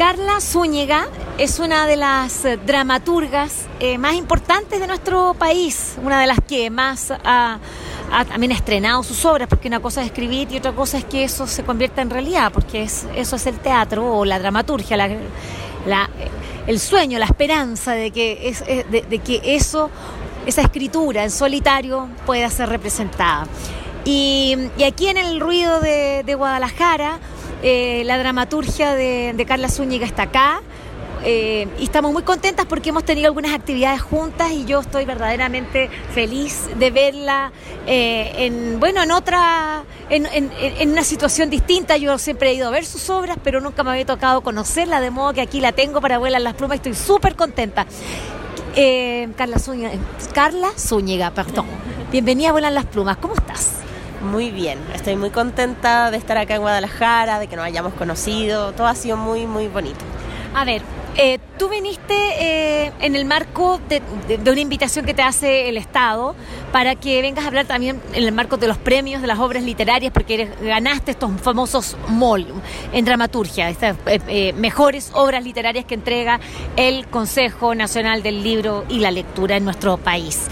Carla Zúñiga es una de las eh, dramaturgas eh, más importantes de nuestro país, una de las que más ha, también ha estrenado sus obras, porque una cosa es escribir y otra cosa es que eso se convierta en realidad, porque es, eso es el teatro o la dramaturgia, el sueño, la esperanza de que, es, de, que eso, esa escritura en solitario pueda ser representada. Y, aquí en el ruido de Guadalajara, eh, la dramaturgia de, Carla Zúñiga está acá. Eh, y estamos muy contentas porque hemos tenido algunas actividades juntas y yo estoy verdaderamente feliz de verla eh, en bueno en otra en, en, una situación distinta yo siempre he ido a ver sus obras pero nunca me había tocado conocerla de modo que aquí la tengo para vuelar las plumas estoy súper contenta Carla Zúñiga Carla Zúñiga perdón bienvenida a Vuelan las plumas ¿cómo estás? Muy bien, estoy muy contenta de estar acá en Guadalajara, de que nos hayamos conocido, todo ha sido muy, muy bonito. A ver, eh, tú viniste eh, en el marco de, una invitación que te hace el Estado para que vengas a hablar también en el marco de los premios de las obras literarias, porque ganaste estos famosos MOL en dramaturgia, estas eh, mejores obras literarias que entrega el Consejo Nacional del Libro y la Lectura en nuestro país.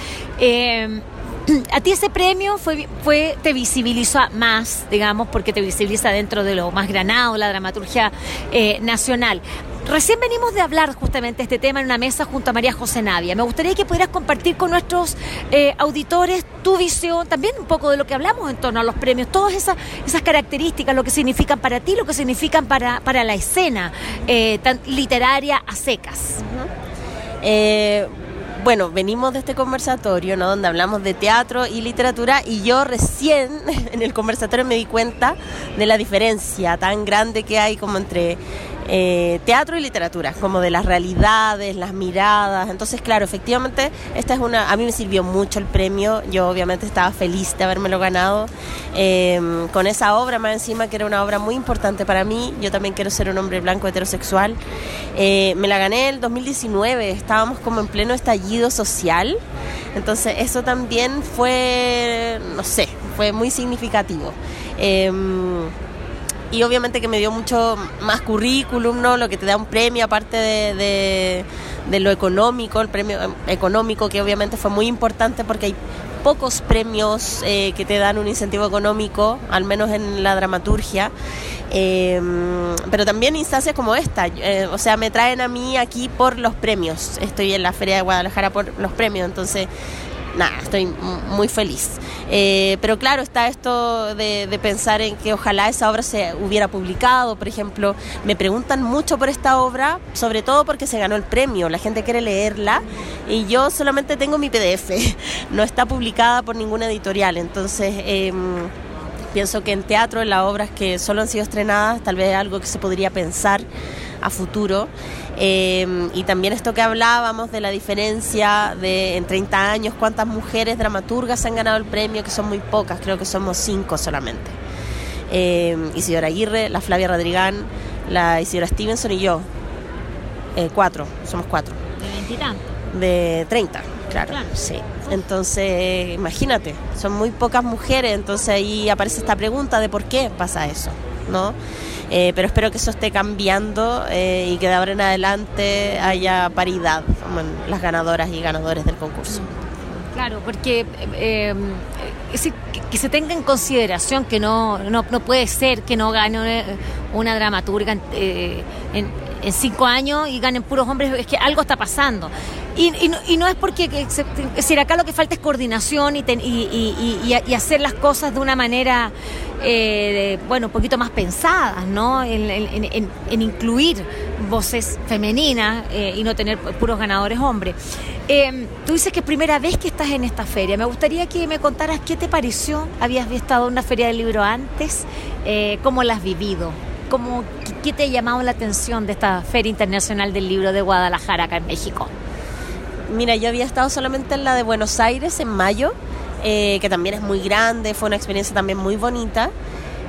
a ti ese premio fue, fue, te visibiliza más, digamos, porque te visibiliza dentro de lo más granado, la dramaturgia eh, nacional. Recién venimos de hablar justamente de este tema en una mesa junto a María José Navia. Me gustaría que pudieras compartir con nuestros eh, auditores tu visión, también un poco de lo que hablamos en torno a los premios, todas esas, esas características, lo que significan para ti, lo que significan para, para la escena eh, tan literaria a secas bueno, venimos de este conversatorio, ¿no? Donde hablamos de teatro y literatura y yo recién en el conversatorio me di cuenta de la diferencia tan grande que hay como entre eh, teatro y literatura, como de las realidades, las miradas. Entonces, claro, efectivamente, esta es una. A mí me sirvió mucho el premio. Yo, obviamente, estaba feliz de habérmelo ganado em, con esa obra, más encima, que era una obra muy importante para mí. Yo también quiero ser un hombre blanco heterosexual. Eh, me la gané el 2019. Estábamos como en pleno estallido social. Entonces, eso también fue, no sé, fue muy significativo. Em, y obviamente que me dio mucho más currículum, ¿no? Lo que te da un premio aparte de, de, lo económico, el premio económico que obviamente fue muy importante porque hay pocos premios eh, que te dan un incentivo económico, al menos en la dramaturgia, eh, pero también instancias como esta, eh, o sea, me traen a mí aquí por los premios, estoy en la Feria de Guadalajara por los premios, entonces nada, estoy muy feliz. Eh, pero claro, está esto de, pensar en que ojalá esa obra se hubiera publicado, por ejemplo, me preguntan mucho por esta obra, sobre todo porque se ganó el premio, la gente quiere leerla y yo solamente tengo mi PDF, no está publicada por ninguna editorial, entonces... Em, pienso que en teatro, en las obras que solo han sido estrenadas, tal vez algo que se podría pensar a futuro. Em, y también esto que hablábamos de la diferencia de en 30 años, cuántas mujeres dramaturgas han ganado el premio, que son muy pocas, creo que somos cinco solamente. Eh, Isidora Aguirre, la Flavia Rodrigán, la Isidora Stevenson y yo. Eh, cuatro, somos cuatro. ¿De veintitantos? De 30, claro, claro. Sí. Entonces, imagínate, son muy pocas mujeres, entonces ahí aparece esta pregunta de por qué pasa eso, ¿no? Eh, pero espero que eso esté cambiando eh, y que de ahora en adelante haya paridad en las ganadoras y ganadores del concurso. Claro, porque eh, que se tenga en consideración que no, no, no puede ser que no gane una dramaturga en cinco años y ganen puros hombres, es que algo está pasando. Y, y, no, es porque, que es decir, acá lo que falta es coordinación y, hacer las cosas de una manera, eh, bueno, un poquito más pensadas, ¿no? En, incluir voces femeninas eh, y no tener puros ganadores hombres. Eh, tú dices que es primera vez que estás en esta feria. Me gustaría que me contaras qué te pareció. ¿Habías estado en una feria del libro antes? ¿Cómo la has vivido? ¿Cómo, ¿Qué te ha llamado la atención de esta Feria Internacional del Libro de Guadalajara acá en México? Mira, yo había estado solamente en la de Buenos Aires en mayo, eh, que también es muy grande, fue una experiencia también muy bonita.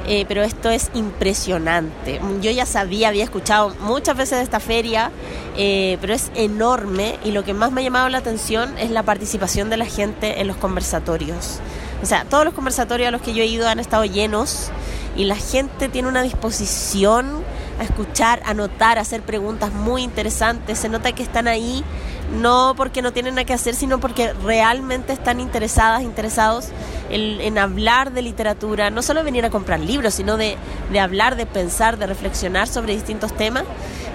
Eh, pero esto es impresionante. Yo ya sabía, había escuchado muchas veces de esta feria, eh, pero es enorme y lo que más me ha llamado la atención es la participación de la gente en los conversatorios. O sea, todos los conversatorios a los que yo he ido han estado llenos y la gente tiene una disposición a escuchar, a notar, a hacer preguntas muy interesantes. Se nota que están ahí no porque no tienen nada que hacer, sino porque realmente están interesadas, interesados en, hablar de literatura, no solo venir a comprar libros, sino de, de hablar, de pensar, de reflexionar sobre distintos temas.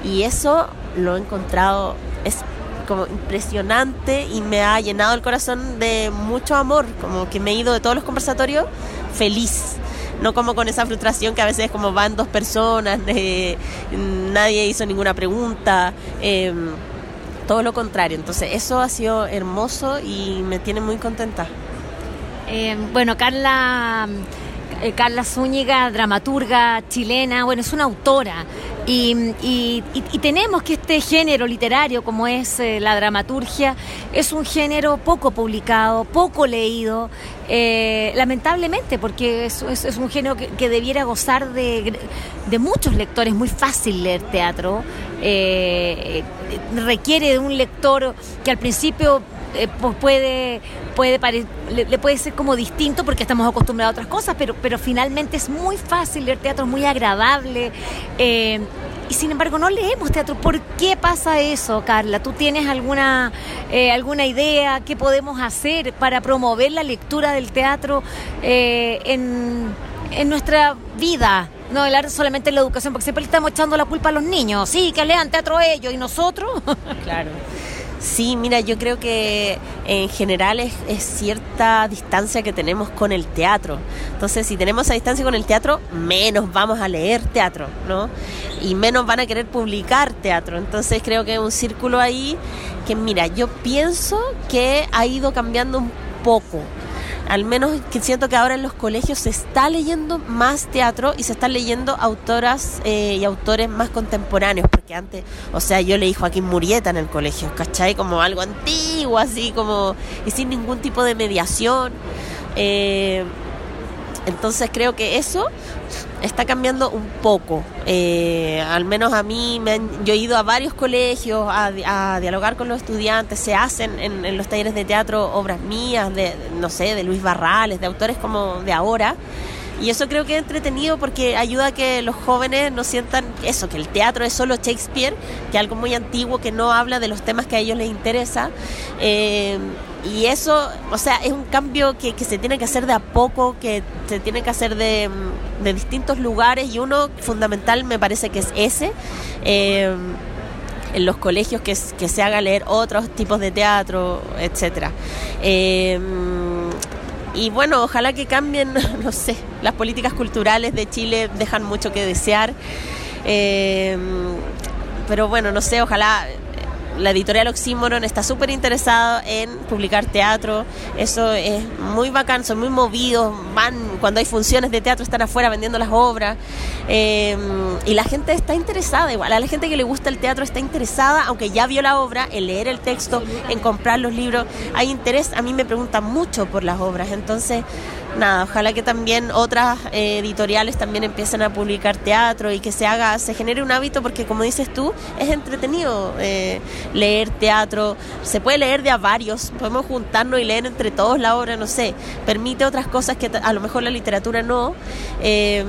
Y eso lo he encontrado, es como impresionante y me ha llenado el corazón de mucho amor, como que me he ido de todos los conversatorios feliz. No como con esa frustración que a veces como van dos personas, eh, nadie hizo ninguna pregunta, em, todo lo contrario. Entonces eso ha sido hermoso y me tiene muy contenta. Em, bueno, Carla eh, Carla Zúñiga, dramaturga chilena, bueno, es una autora. Y, tenemos que este género literario, como es eh, la dramaturgia, es un género poco publicado, poco leído, eh, lamentablemente, porque es, un género que, debiera gozar de, muchos lectores, muy fácil leer teatro, requiere de un lector que al principio eh, pues puede, puede le, puede ser como distinto porque estamos acostumbrados a otras cosas, pero, pero finalmente es muy fácil leer teatro, es muy agradable. Eh, y sin embargo no leemos teatro. ¿Por qué pasa eso, Carla? ¿Tú tienes alguna, eh, alguna idea? ¿Qué podemos hacer para promover la lectura del teatro en, en nuestra vida? No hablar solamente en la educación, porque siempre le estamos echando la culpa a los niños. Sí, que lean teatro ellos y nosotros. Claro. Sí, mira, yo creo que en general es, cierta distancia que tenemos con el teatro. Entonces, si tenemos esa distancia con el teatro, menos vamos a leer teatro, ¿no? Y menos van a querer publicar teatro. Entonces, creo que es un círculo ahí que, mira, yo pienso que ha ido cambiando un poco al menos que siento que ahora en los colegios se está leyendo más teatro y se están leyendo autoras eh, y autores más contemporáneos, porque antes, o sea, yo leí Joaquín Murieta en el colegio, ¿cachai? Como algo antiguo, así como, y sin ningún tipo de mediación. Eh, entonces creo que eso está cambiando un poco. Eh, al menos a mí, me yo he ido a varios colegios a, dialogar con los estudiantes, se hacen en, los talleres de teatro obras mías, de, no sé, de Luis Barrales, de autores como de ahora. Y eso creo que es entretenido porque ayuda a que los jóvenes no sientan eso, que el teatro es solo Shakespeare, que es algo muy antiguo que no habla de los temas que a ellos les interesa. Eh, y eso, o sea, es un cambio que, se tiene que hacer de a poco, que se tiene que hacer de, distintos lugares y uno fundamental me parece que es ese. Eh, en los colegios que, que, se haga leer otros tipos de teatro, etcétera. Eh, y bueno, ojalá que cambien, no sé, las políticas culturales de Chile dejan mucho que desear. Eh, pero bueno, no sé, ojalá la editorial Oxímoron está súper interesada en publicar teatro. Eso es muy bacán, son muy movidos. Van, cuando hay funciones de teatro, están afuera vendiendo las obras. Eh, y la gente está interesada, igual. A la gente que le gusta el teatro está interesada, aunque ya vio la obra, en leer el texto, en comprar los libros. Hay interés. A mí me preguntan mucho por las obras. Entonces, nada, ojalá que también otras eh, editoriales también empiecen a publicar teatro y que se haga, se genere un hábito, porque como dices tú, es entretenido eh, leer teatro, se puede leer de a varios, podemos juntarnos y leer entre todos la obra, no sé, permite otras cosas que a lo mejor la literatura no, eh,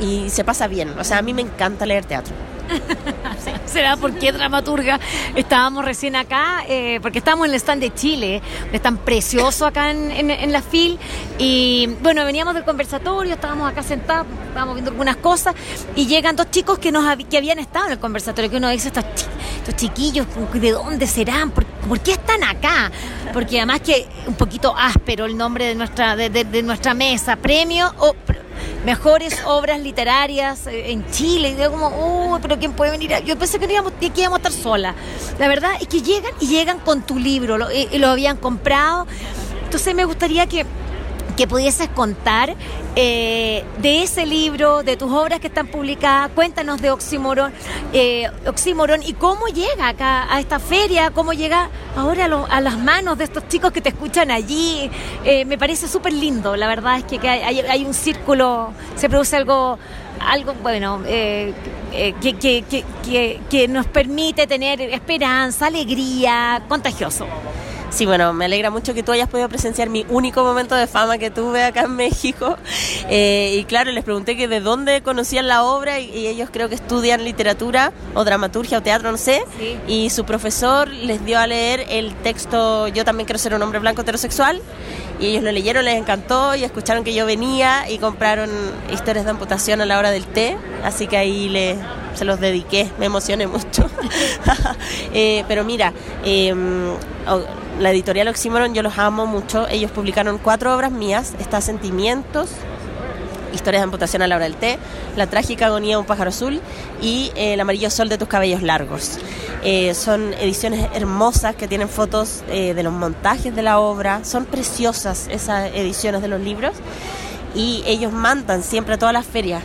y se pasa bien, o sea, a mí me encanta leer teatro. será porque dramaturga. Estábamos recién acá, eh, porque estábamos en el stand de Chile, es tan precioso acá en, la FIL. Y bueno, veníamos del conversatorio, estábamos acá sentados, estábamos viendo algunas cosas, y llegan dos chicos que, nos, que habían estado en el conversatorio, que uno dice, estos, estos chiquillos, ¿de dónde serán? ¿Por, qué están acá? Porque además que un poquito áspero el nombre de nuestra, de, nuestra mesa, premio o mejores obras literarias eh, en Chile. Y digo como, uy, pero ¿quién puede venir? Yo pensé que, íbamos, que íbamos a estar sola. La verdad es que llegan y llegan con tu libro, lo, y lo habían comprado. Entonces me gustaría que que pudieses contar eh, de ese libro, de tus obras que están publicadas. Cuéntanos de Oxímoron, eh, y cómo llega acá a esta feria, cómo llega ahora a, las manos de estos chicos que te escuchan allí. Eh, me parece súper lindo, la verdad es que, hay, un círculo, se produce algo algo bueno que, que, que, nos permite tener esperanza, alegría, contagioso. Sí, bueno, me alegra mucho que tú hayas podido presenciar mi único momento de fama que tuve acá en México. Eh, y claro, les pregunté que de dónde conocían la obra y, ellos creo que estudian literatura o dramaturgia o teatro, no sé. Y su profesor les dio a leer el texto Yo también quiero ser un hombre blanco heterosexual. Y ellos lo leyeron, les encantó y escucharon que yo venía y compraron historias de amputación a la hora del té. Así que ahí le, se los dediqué, me emocioné mucho. Eh, pero mira, em, la editorial Oxymoron yo los amo mucho. Ellos publicaron cuatro obras mías, está Sentimientos, Historias de amputación a la hora del té, La trágica agonía de un pájaro azul y eh, El amarillo sol de tus cabellos largos. Eh, son ediciones hermosas que tienen fotos de los montajes de la obra, son preciosas esas ediciones de los libros y ellos mandan siempre a todas las ferias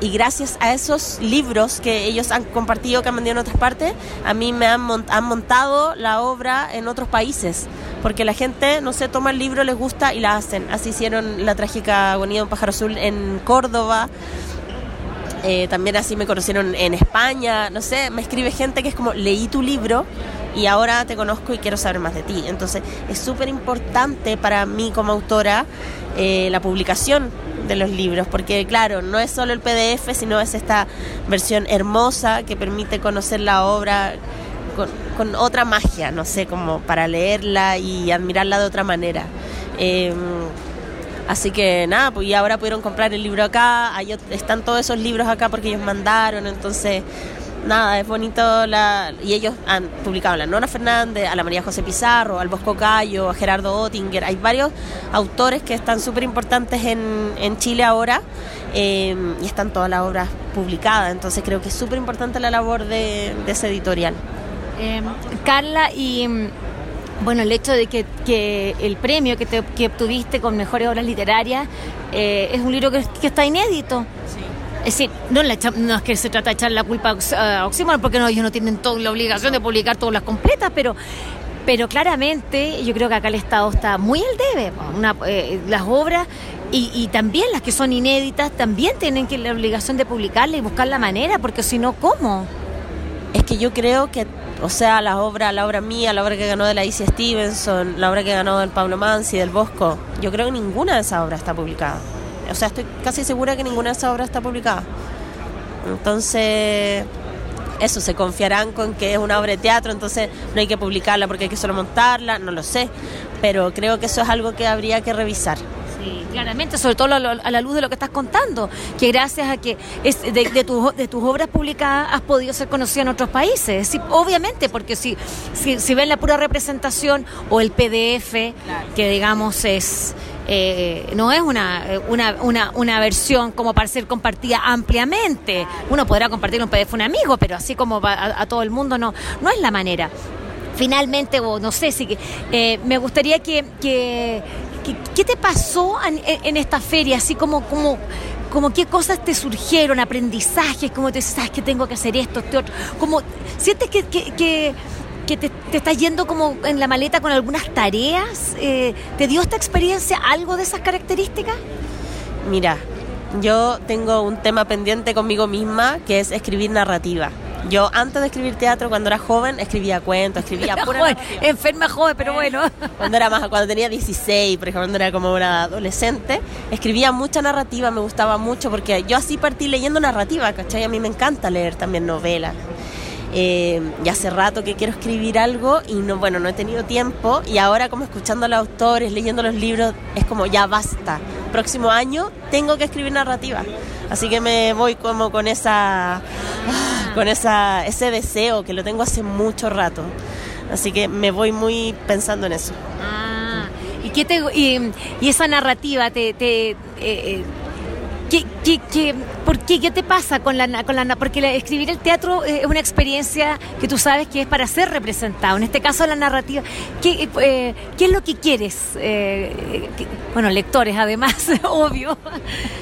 y gracias a esos libros que ellos han compartido, que han vendido en otras partes, a mí me han, han montado la obra en otros países. Porque la gente, no sé, toma el libro, les gusta y la hacen. Así hicieron la trágica agonía de un pájaro azul en Córdoba. Eh, también así me conocieron en España. No sé, me escribe gente que es como, leí tu libro y ahora te conozco y quiero saber más de ti. Entonces es súper importante para mí como autora eh, la publicación de los libros, porque claro, no es solo el PDF, sino es esta versión hermosa que permite conocer la obra con, otra magia, no sé, como para leerla y admirarla de otra manera. Em, así que nada, pues y ahora pudieron comprar el libro acá, están todos esos libros acá porque ellos mandaron, entonces nada, es bonito la, y ellos han publicado a la Nora Fernández, a la María José Pizarro, al Bosco Cayo, a Gerardo Ottinger, hay varios autores que están súper importantes en, Chile ahora em, y están todas las obras publicadas, entonces creo que es súper importante la labor de, ese editorial. Em, Carla, y em, bueno, el hecho de que, que el premio que, te, que obtuviste con mejores obras literarias eh, es un libro que, que está inédito. Es decir, no, es que se trata de echar la culpa a Oxímoron, porque no, ellos no tienen toda la obligación de publicar todas las completas, pero pero claramente yo creo que acá el Estado está muy al debe. Eh, las obras y, también las que son inéditas también tienen que la obligación de publicarla y buscar la manera, porque si no, ¿cómo? Es que yo creo que, o sea, la obra, la obra mía, la obra que ganó de la Isia Stevenson, la obra que ganó del Pablo Mansi, del Bosco, yo creo que ninguna de esas obras está publicada. O sea, estoy casi segura que ninguna de esas obras está publicada. Entonces, eso, se confiarán con que es una obra de teatro, entonces no hay que publicarla porque hay que solo montarla, no lo sé, pero creo que eso es algo que habría que revisar. Sí, claramente, sobre todo a la luz de lo que estás contando, que gracias a que es de, de, de tus obras publicadas has podido ser conocida en otros países. Sí, obviamente, porque si, si, ven la pura representación o el PDF, que digamos es eh, no es una, una, una, una, versión como para ser compartida ampliamente. Uno podrá compartir un PDF un amigo, pero así como a, a todo el mundo no, no es la manera. Finalmente, o no sé si eh, me gustaría que, que, ¿qué te pasó en, esta feria? Así como, como, como qué cosas te surgieron, aprendizajes, como te sabes que tengo que hacer esto, este otro. Como, ¿sientes que, que que te, estás yendo como en la maleta con algunas tareas. Eh, ¿Te dio esta experiencia algo de esas características? Mira, yo tengo un tema pendiente conmigo misma que es escribir narrativa. Yo antes de escribir teatro, cuando era joven, escribía cuentos, escribía pura joven, enferma joven, pero bueno. Cuando era más, cuando tenía 16, por ejemplo, cuando era como una adolescente, escribía mucha narrativa, me gustaba mucho porque yo así partí leyendo narrativa, ¿cachai? A mí me encanta leer también novelas. Eh, y hace rato que quiero escribir algo y no, bueno, no he tenido tiempo y ahora como escuchando a los autores, leyendo los libros, es como ya basta. Próximo año tengo que escribir narrativa. Así que me voy como con esa con esa ese deseo que lo tengo hace mucho rato. Así que me voy muy pensando en eso. Ah, ¿y qué y, esa narrativa te, te eh, eh, ¿Qué, qué, por qué? ¿Qué te pasa con la, con la Porque escribir el teatro es una experiencia que tú sabes que es para ser representado. En este caso, la narrativa. ¿Qué, eh, ¿qué es lo que quieres? Eh, bueno, lectores, además, obvio.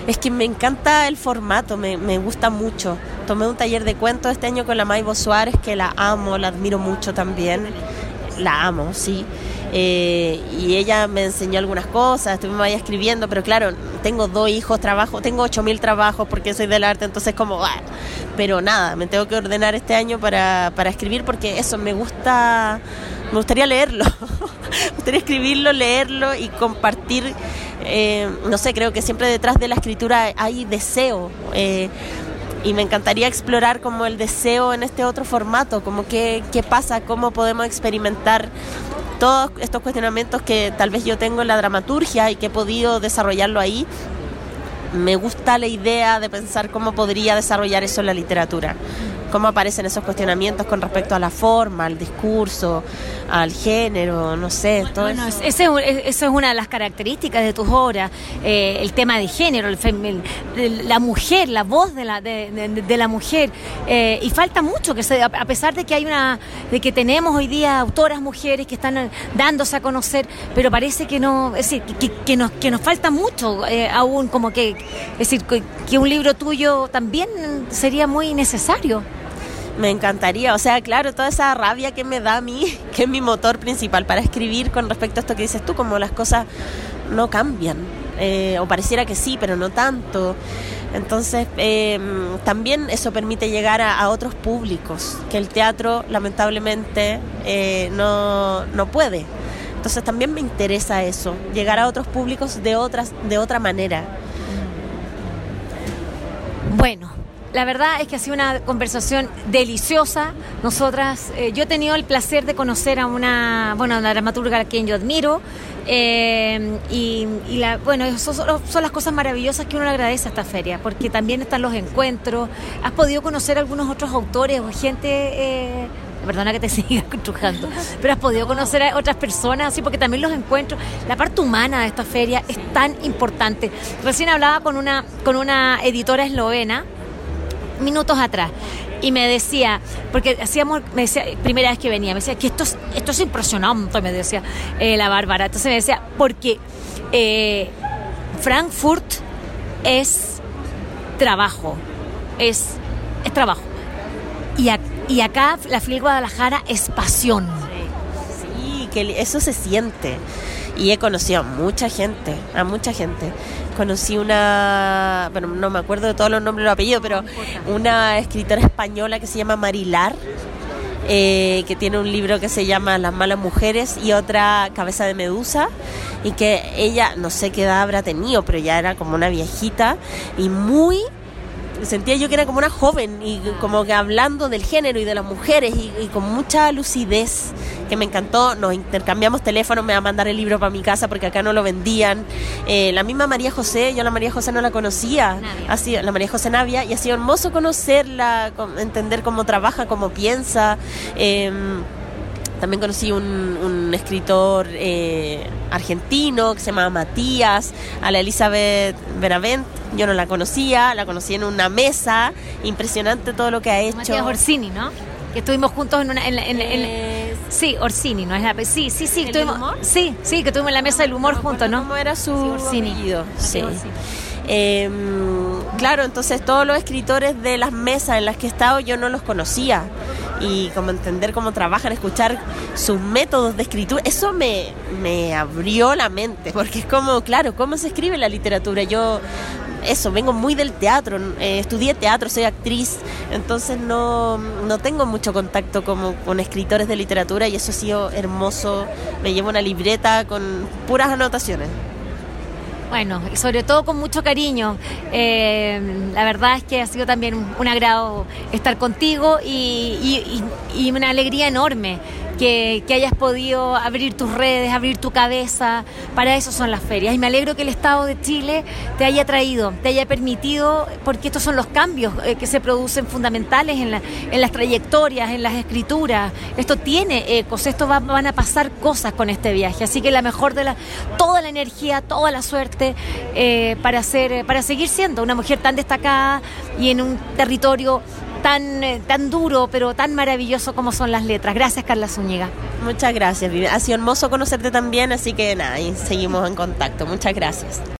Es que me encanta el formato, me, me, gusta mucho. Tomé un taller de cuentos este año con la Maibo Suárez, que la amo, la admiro mucho también. La amo, sí. Eh, y ella me enseñó algunas cosas, estuvimos ahí escribiendo, pero claro, tengo dos hijos, trabajo, tengo ocho mil trabajos porque soy del arte, entonces como, ah, pero nada, me tengo que ordenar este año para, para escribir porque eso me gusta, me gustaría leerlo, me gustaría escribirlo, leerlo y compartir, eh, no sé, creo que siempre detrás de la escritura hay deseo. Eh, y me encantaría explorar como el deseo en este otro formato, como qué, qué pasa, cómo podemos experimentar todos estos cuestionamientos que tal vez yo tengo en la dramaturgia y que he podido desarrollarlo ahí, me gusta la idea de pensar cómo podría desarrollar eso en la literatura cómo aparecen esos cuestionamientos con respecto a la forma, al discurso, al género, no sé. Todo bueno, eso. eso. es una de las características de tus obras, eh, el tema de género, el, la mujer, la voz de la, de, la mujer. Eh, y falta mucho que se, a pesar de que hay una, de que tenemos hoy día autoras mujeres que están dándose a conocer, pero parece que no, es decir, que, que nos, que nos falta mucho eh, aún, como que, es decir, que un libro tuyo también sería muy necesario. Me encantaría, o sea, claro, toda esa rabia que me da a mí, que es mi motor principal para escribir con respecto a esto que dices tú, como las cosas no cambian, eh, o pareciera que sí, pero no tanto. Entonces, em, también eso permite llegar a, otros públicos, que el teatro lamentablemente eh, no, no puede. Entonces también me interesa eso, llegar a otros públicos de, otras, de otra manera. Bueno, la verdad es que ha sido una conversación deliciosa. Nosotras, eh, yo he tenido el placer de conocer a una, bueno, una dramaturga a quien yo admiro. Eh, y, la, bueno, son, son, las cosas maravillosas que uno le agradece a esta feria, porque también están los encuentros. Has podido conocer a algunos otros autores o gente. Eh, perdona que te siga trujando, pero has podido conocer a otras personas, sí, porque también los encuentros, la parte humana de esta feria es tan importante. Recién hablaba con una, con una editora eslovena minutos atrás y me decía, porque hacíamos, me decía, primera vez que venía, me decía que esto es, esto es impresionante, me decía eh, la Bárbara. Entonces me decía, porque eh, Frankfurt es trabajo, es, es trabajo. Y, y acá la FIL Guadalajara es pasión. Sí, que eso se siente. Y he conocido a mucha gente, a mucha gente conocí una, bueno, no me acuerdo de todos los nombres y los apellidos, pero una escritora española que se llama Marilar, eh, que tiene un libro que se llama Las malas mujeres y otra Cabeza de Medusa, y que ella, no sé qué edad habrá tenido, pero ya era como una viejita y muy sentía yo que era como una joven y como que hablando del género y de las mujeres y, con mucha lucidez que me encantó. Nos intercambiamos teléfonos, me va a mandar el libro para mi casa porque acá no lo vendían. Eh, la misma María José, yo la María José no la conocía, ha sido, la María José Navia, y ha sido hermoso conocerla, entender cómo trabaja, cómo piensa. Em, también conocí un, un escritor eh, argentino que se llama Matías, a la Elizabeth Benavent, yo no la conocía, la conocí en una mesa, impresionante todo lo que ha hecho. Matías Orsini, ¿no? Que estuvimos juntos en una... sí, Orsini, ¿no? Es la, sí, sí, sí. Estuvimos, sí, sí, que estuvimos en la mesa del humor juntos, ¿no? ¿Cómo era su Orsini. Sí. Eh, claro, entonces todos los escritores de las mesas en las que he estado yo no los conocía y como entender cómo trabajan, escuchar sus métodos de escritura, eso me, me abrió la mente, porque es como, claro, cómo se escribe la literatura. Yo eso, vengo muy del teatro, eh, estudié teatro, soy actriz, entonces no, no tengo mucho contacto como, con escritores de literatura y eso ha sido hermoso. Me llevo una libreta con puras anotaciones. Bueno, y sobre todo con mucho cariño. Eh, la verdad es que ha sido también un, agrado estar contigo y, y una alegría enorme que, hayas podido abrir tus redes, abrir tu cabeza. Para eso son las ferias. Y me alegro que el Estado de Chile te haya traído, te haya permitido, porque estos son los cambios eh, que se producen fundamentales en, en, las trayectorias, en las escrituras. Esto tiene ecos, esto van a pasar cosas con este viaje. Así que la mejor de la, toda la energía, toda la suerte eh, para, ser, para seguir siendo una mujer tan destacada y en un territorio tan, eh, tan duro, pero tan maravilloso como son las letras. Gracias, Carla Zúñiga. Muchas gracias, Ha sido hermoso conocerte también, así que nada, y seguimos en contacto. Muchas gracias.